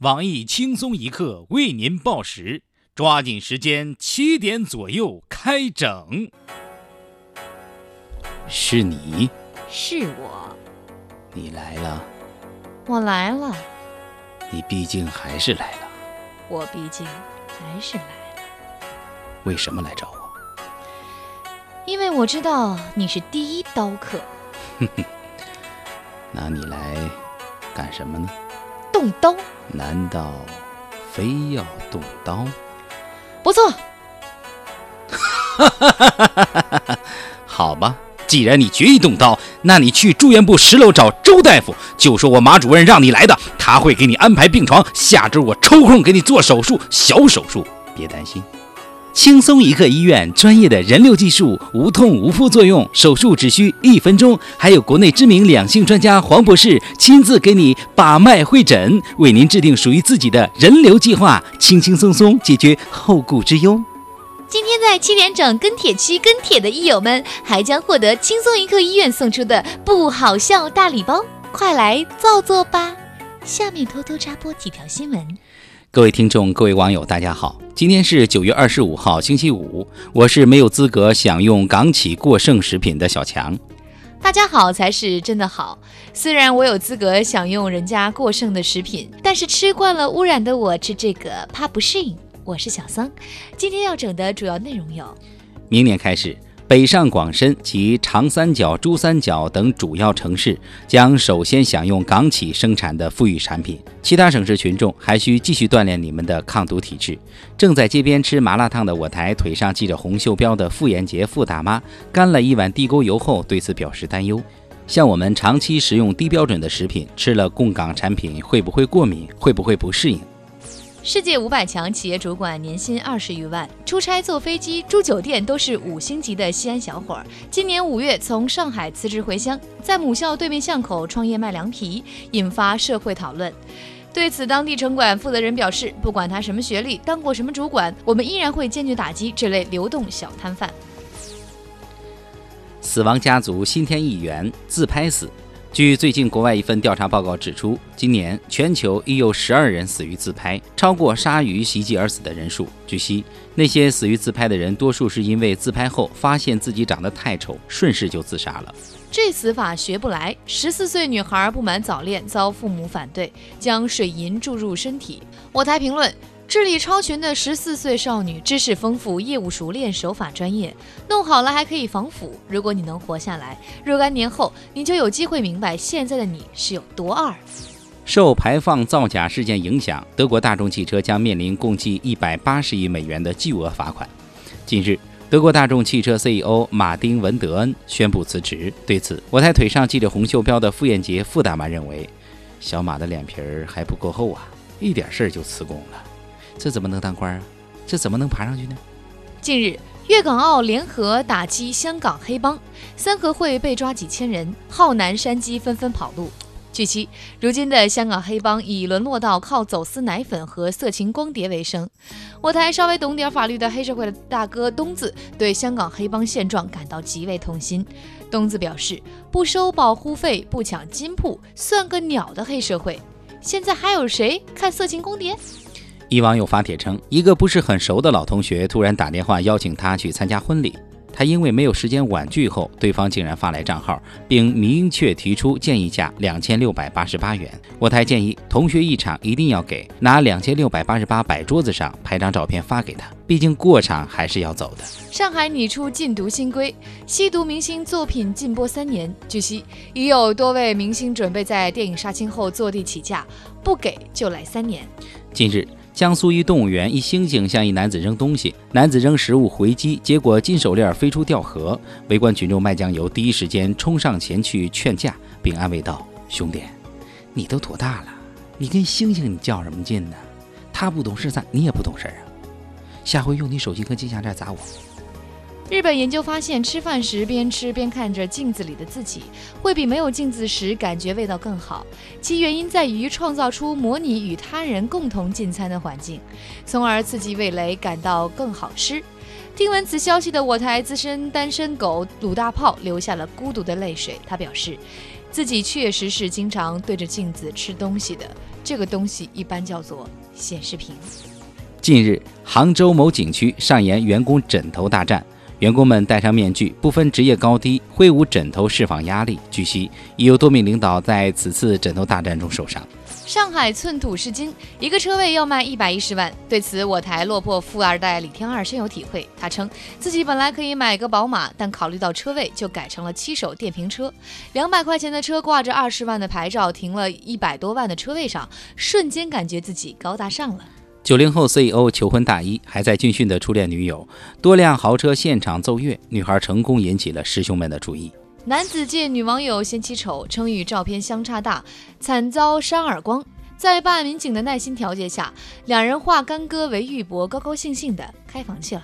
网易轻松一刻为您报时，抓紧时间，七点左右开整。是你，是我，你来了，我来了，你毕竟还是来了。我毕竟还是来了。为什么来找我？因为我知道你是第一刀客。哼哼，那你来干什么呢？动刀？难道非要动刀？不错。好吧，既然你决意动刀，那你去住院部十楼找周大夫，就说我马主任让你来的，他会给你安排病床。下周我抽空给你做手术，小手术，别担心。轻松一刻医院专业的人流技术，无痛无副作用，手术只需一分钟。还有国内知名两性专家黄博士亲自给你把脉会诊，为您制定属于自己的人流计划，轻轻松松解决后顾之忧。今天在七点整跟帖区跟帖的益友们，还将获得轻松一刻医院送出的不好笑大礼包，快来造作吧！下面偷偷插播几条新闻。各位听众，各位网友，大家好！今天是九月二十五号，星期五。我是没有资格享用港企过剩食品的小强。大家好才是真的好。虽然我有资格享用人家过剩的食品，但是吃惯了污染的我吃这个怕不适应。我是小桑，今天要整的主要内容有：明年开始。北上广深及长三角、珠三角等主要城市将首先享用港企生产的富裕产品，其他省市群众还需继续锻炼你们的抗毒体质。正在街边吃麻辣烫的我台腿上系着红袖标的傅延杰傅大妈，干了一碗地沟油后对此表示担忧：像我们长期食用低标准的食品，吃了供港产品会不会过敏？会不会不适应？世界五百强企业主管年薪二十余万，出差、坐飞机、住酒店都是五星级的西安小伙儿。今年五月从上海辞职回乡，在母校对面巷口创业卖凉皮，引发社会讨论。对此，当地城管负责人表示，不管他什么学历，当过什么主管，我们依然会坚决打击这类流动小摊贩。死亡家族新添一员，自拍死。据最近国外一份调查报告指出，今年全球已有十二人死于自拍，超过鲨鱼袭击而死的人数。据悉，那些死于自拍的人，多数是因为自拍后发现自己长得太丑，顺势就自杀了。这死法学不来。十四岁女孩不满早恋，遭父母反对，将水银注入身体。我台评论。智力超群的十四岁少女，知识丰富，业务熟练，手法专业，弄好了还可以防腐。如果你能活下来，若干年后你就有机会明白现在的你是有多二。受排放造假事件影响，德国大众汽车将面临共计一百八十亿美元的巨额罚款。近日，德国大众汽车 CEO 马丁·文德恩宣布辞职。对此，我台腿上系着红袖标的傅艳杰傅大妈认为，小马的脸皮儿还不够厚啊，一点事儿就辞工了。这怎么能当官啊？这怎么能爬上去呢？近日，粤港澳联合打击香港黑帮，三合会被抓几千人，浩南山鸡纷纷跑路。据悉，如今的香港黑帮已沦落到靠走私奶粉和色情光碟为生。我台稍微懂点法律的黑社会的大哥东子对香港黑帮现状感到极为痛心。东子表示，不收保护费、不抢金铺，算个鸟的黑社会！现在还有谁看色情光碟？一网友发帖称，一个不是很熟的老同学突然打电话邀请他去参加婚礼，他因为没有时间婉拒后，对方竟然发来账号，并明确提出建议价两千六百八十八元。我台建议同学一场一定要给，拿两千六百八十八摆桌子上，拍张照片发给他，毕竟过场还是要走的。上海拟出禁毒新规，吸毒明星作品禁播三年。据悉，已有多位明星准备在电影杀青后坐地起价，不给就来三年。近日。江苏一动物园，一猩猩向一男子扔东西，男子扔食物回击，结果金手链飞出掉河。围观群众卖酱油第一时间冲上前去劝架，并安慰道：“兄弟，你都多大了？你跟猩猩你较什么劲呢？他不懂事，咱你也不懂事啊！下回用你手机和金项链砸我。”日本研究发现，吃饭时边吃边看着镜子里的自己，会比没有镜子时感觉味道更好。其原因在于创造出模拟与他人共同进餐的环境，从而刺激味蕾感到更好吃。听闻此消息的我台资深单身狗鲁大炮流下了孤独的泪水。他表示，自己确实是经常对着镜子吃东西的，这个东西一般叫做显示屏。近日，杭州某景区上演员工枕头大战，员工们戴上面具，不分职业高低，挥舞枕头释放压力。据悉，已有多名领导在此次枕头大战中受伤。上海寸土是金，一个车位要卖一百一十万。对此，我台落魄富二代李天二深有体会。他称自己本来可以买个宝马，但考虑到车位，就改成了七手电瓶车。两百块钱的车挂着二十万的牌照，停了一百多万的车位上，瞬间感觉自己高大上了。九零后 CEO 求婚大衣，还在军训的初恋女友，多辆豪车现场奏乐，女孩成功引起了师兄们的注意。男子见女网友嫌弃丑，称与照片相差大，惨遭扇耳光。在办案民警的耐心调解下，两人化干戈为玉帛，高高兴兴的开房去了。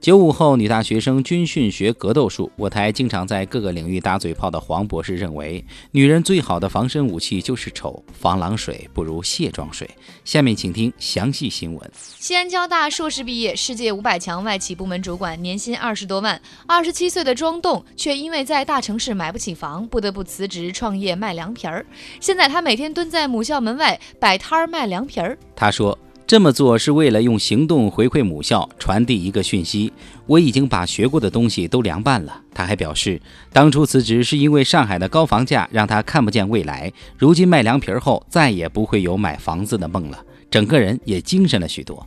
九五后女大学生军训学格斗术，我台经常在各个领域打嘴炮的黄博士认为，女人最好的防身武器就是丑，防狼水不如卸妆水。下面请听详细新闻。西安交大硕士毕业，世界五百强外企部门主管，年薪二十多万。二十七岁的庄栋却因为在大城市买不起房，不得不辞职创业卖凉皮儿。现在他每天蹲在母校门外摆摊儿卖凉皮儿。他说。这么做是为了用行动回馈母校，传递一个讯息：我已经把学过的东西都凉拌了。他还表示，当初辞职是因为上海的高房价让他看不见未来，如今卖凉皮后再也不会有买房子的梦了，整个人也精神了许多。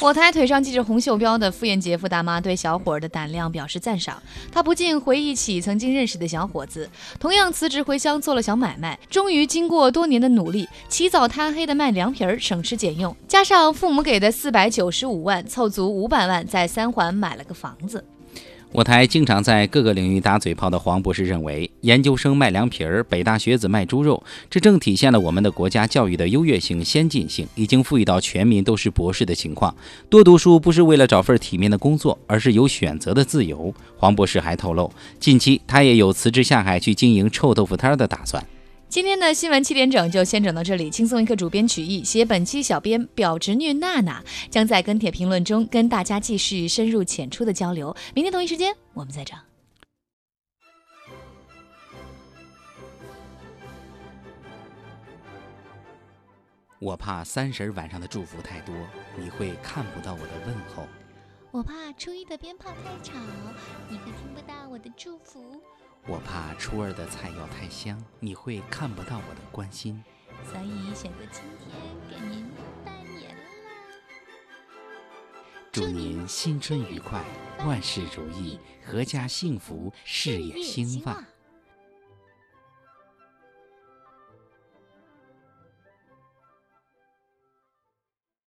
我台腿上系着红袖标的傅艳杰傅大妈对小伙儿的胆量表示赞赏，她不禁回忆起曾经认识的小伙子，同样辞职回乡做了小买卖，终于经过多年的努力，起早贪黑的卖凉皮儿，省吃俭用，加上父母给的四百九十五万，凑足五百万，在三环买了个房子。我台经常在各个领域打嘴炮的黄博士认为，研究生卖凉皮儿，北大学子卖猪肉，这正体现了我们的国家教育的优越性、先进性，已经赋予到全民都是博士的情况。多读书不是为了找份体面的工作，而是有选择的自由。黄博士还透露，近期他也有辞职下海去经营臭豆腐摊的打算。今天的新闻七点整就先整到这里，轻松一刻主编曲艺，携本期小编表侄女娜娜将在跟帖评论中跟大家继续深入浅出的交流。明天同一时间我们再整。我怕三十晚上的祝福太多，你会看不到我的问候；我怕初一的鞭炮太吵，你会听不到我的祝福。我怕初二的菜肴太香，你会看不到我的关心，所以选择今天给您拜年啦！祝您新春愉快，万事如意，阖家幸福，事业兴旺。